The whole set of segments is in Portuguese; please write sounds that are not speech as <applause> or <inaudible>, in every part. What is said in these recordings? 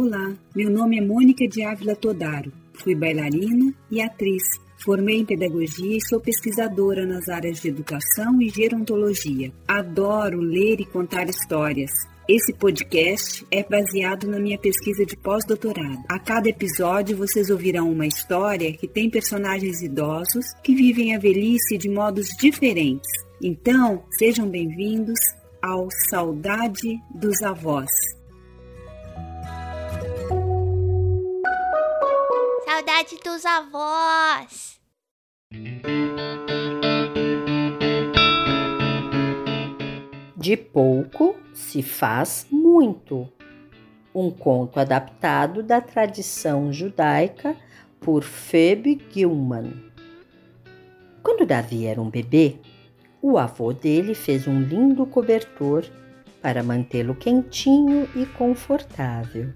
Olá, meu nome é Mônica de Ávila Todaro. Fui bailarina e atriz. Formei em pedagogia e sou pesquisadora nas áreas de educação e gerontologia. Adoro ler e contar histórias. Esse podcast é baseado na minha pesquisa de pós-doutorado. A cada episódio vocês ouvirão uma história que tem personagens idosos que vivem a velhice de modos diferentes. Então, sejam bem-vindos ao Saudade dos Avós. Saudade dos avós. De pouco se faz muito. Um conto adaptado da tradição judaica por Phoebe Gilman. Quando Davi era um bebê, o avô dele fez um lindo cobertor para mantê-lo quentinho e confortável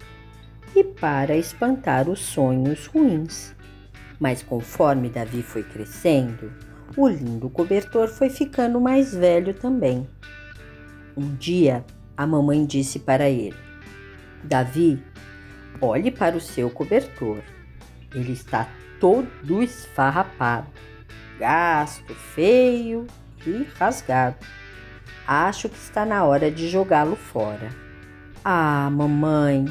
e para espantar os sonhos ruins. Mas conforme Davi foi crescendo, o lindo cobertor foi ficando mais velho também. Um dia, a mamãe disse para ele: Davi, olhe para o seu cobertor. Ele está todo esfarrapado, gasto, feio e rasgado. Acho que está na hora de jogá-lo fora. Ah, mamãe,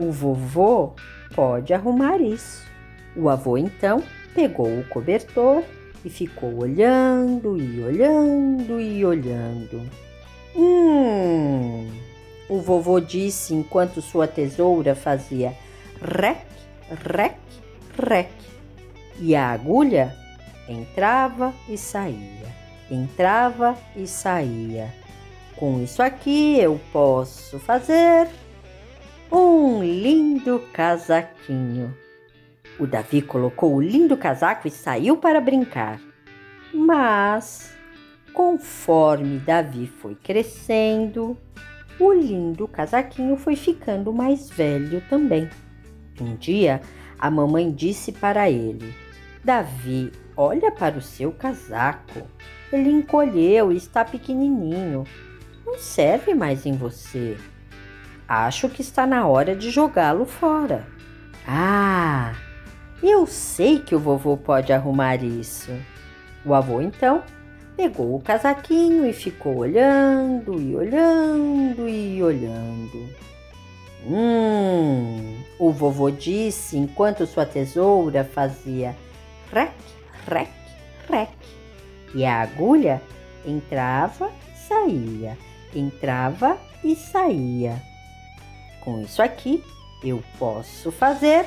o vovô pode arrumar isso. O avô então pegou o cobertor e ficou olhando e olhando e olhando. Hum, o vovô disse enquanto sua tesoura fazia rec, rec, rec. E a agulha entrava e saía, entrava e saía. Com isso aqui eu posso fazer um lindo casaquinho. O Davi colocou o lindo casaco e saiu para brincar. Mas, conforme Davi foi crescendo, o lindo casaquinho foi ficando mais velho também. Um dia, a mamãe disse para ele: Davi, olha para o seu casaco. Ele encolheu e está pequenininho. Não serve mais em você. Acho que está na hora de jogá-lo fora. Ah, eu sei que o vovô pode arrumar isso. O avô então pegou o casaquinho e ficou olhando e olhando e olhando. Hum, o vovô disse enquanto sua tesoura fazia rec, rec, rec. E a agulha entrava saía, entrava e saía. Com isso aqui, eu posso fazer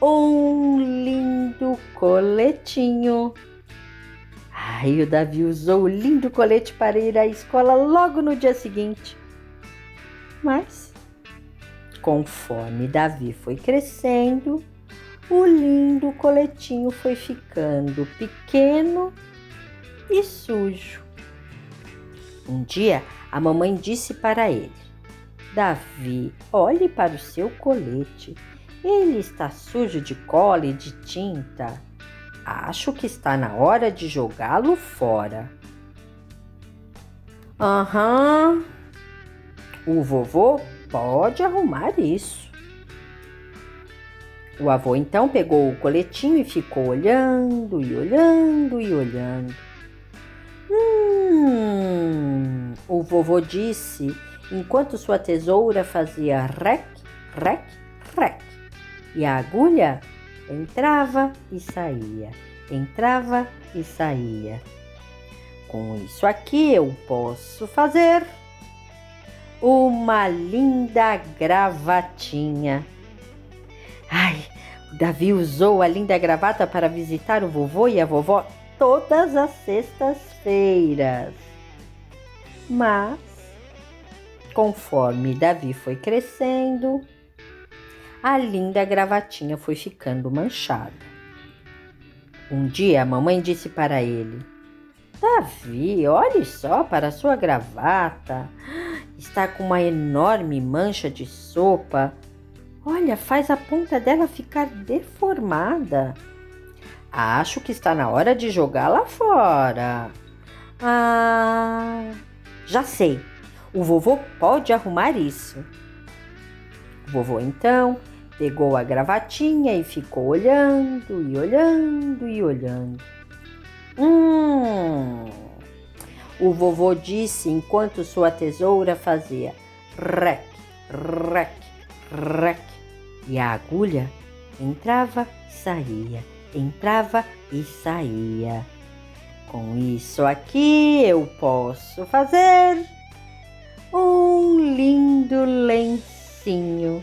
um lindo coletinho. Ai, o Davi usou o lindo colete para ir à escola logo no dia seguinte. Mas, conforme Davi foi crescendo, o lindo coletinho foi ficando pequeno e sujo. Um dia, a mamãe disse para ele: Davi, olhe para o seu colete. Ele está sujo de cola e de tinta. Acho que está na hora de jogá-lo fora. Aham. Uhum. O vovô pode arrumar isso. O avô então pegou o coletinho e ficou olhando e olhando e olhando. Hum, o vovô disse enquanto sua tesoura fazia rec, rec, rec. E a agulha entrava e saía, entrava e saía. Com isso aqui eu posso fazer uma linda gravatinha. Ai, o Davi usou a linda gravata para visitar o vovô e a vovó todas as sextas-feiras. Mas Conforme Davi foi crescendo, a linda gravatinha foi ficando manchada. Um dia a mamãe disse para ele: Davi, olhe só para a sua gravata. Está com uma enorme mancha de sopa. Olha, faz a ponta dela ficar deformada. Acho que está na hora de jogá-la fora. Ah, já sei. O vovô pode arrumar isso. Vovô então pegou a gravatinha e ficou olhando e olhando e olhando. Hum! O vovô disse enquanto sua tesoura fazia rec, rec, rec. E a agulha entrava, saía, entrava e saía. Com isso aqui eu posso fazer um lindo lencinho.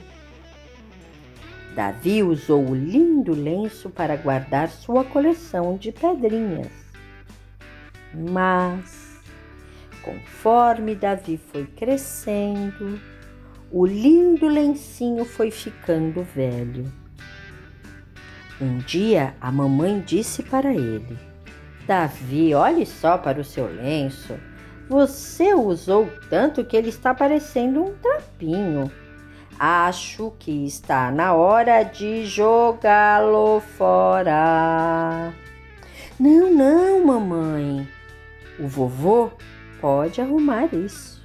Davi usou o lindo lenço para guardar sua coleção de pedrinhas. Mas, conforme Davi foi crescendo, o lindo lencinho foi ficando velho. Um dia a mamãe disse para ele: Davi, olhe só para o seu lenço. Você usou tanto que ele está parecendo um trapinho. Acho que está na hora de jogá-lo fora. Não, não, mamãe. O vovô pode arrumar isso.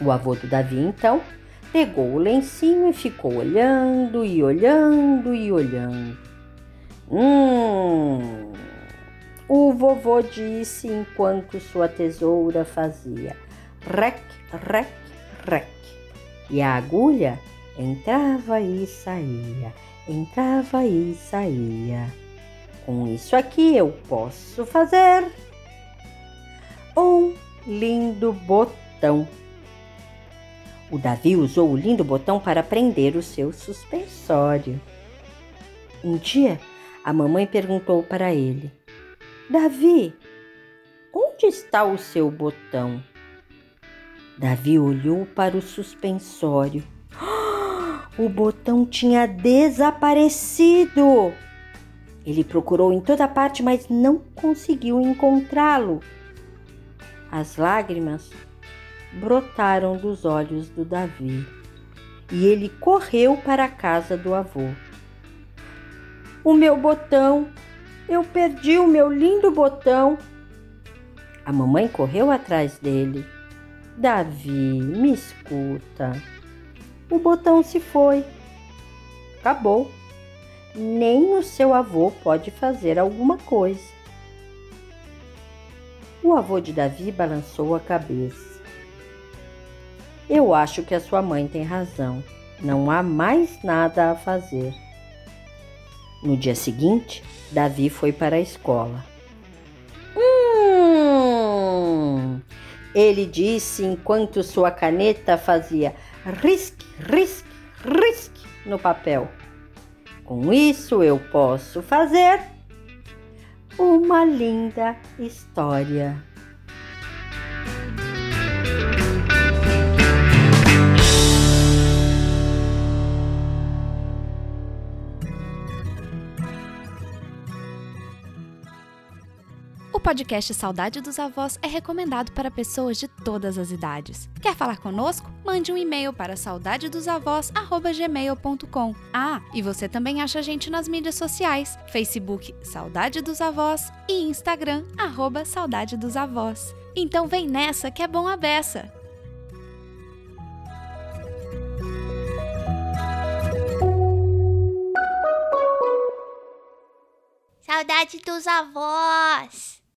O avô do Davi, então, pegou o lencinho e ficou olhando e olhando e olhando. Hum, o vovô disse enquanto sua tesoura fazia rec, rec, rec. E a agulha entrava e saía, entrava e saía. Com isso aqui eu posso fazer um lindo botão. O Davi usou o lindo botão para prender o seu suspensório. Um dia, a mamãe perguntou para ele: Davi, onde está o seu botão? Davi olhou para o suspensório. <gasps> O botão tinha desaparecido. Ele procurou em toda parte, mas não conseguiu encontrá-lo. As lágrimas brotaram dos olhos do Davi e ele correu para a casa do avô. O meu botão! Eu perdi o meu lindo botão! A mamãe correu atrás dele. Davi, me escuta. O botão se foi. Acabou. Nem o seu avô pode fazer alguma coisa. O avô de Davi balançou a cabeça. Eu acho que a sua mãe tem razão. Não há mais nada a fazer. No dia seguinte, Davi foi para a escola. Hum! Ele disse enquanto sua caneta fazia risque, risque, risque no papel. Com isso eu posso fazer uma linda história. O podcast Saudade dos Avós é recomendado para pessoas de todas as idades. Quer falar conosco? Mande um e-mail para saudadedosavós@gmail.com. Ah, e você também acha a gente nas mídias sociais: Facebook Saudade dos Avós e Instagram arroba Saudade dos Avós. Então vem nessa que é bom a beça. Saudade dos avós.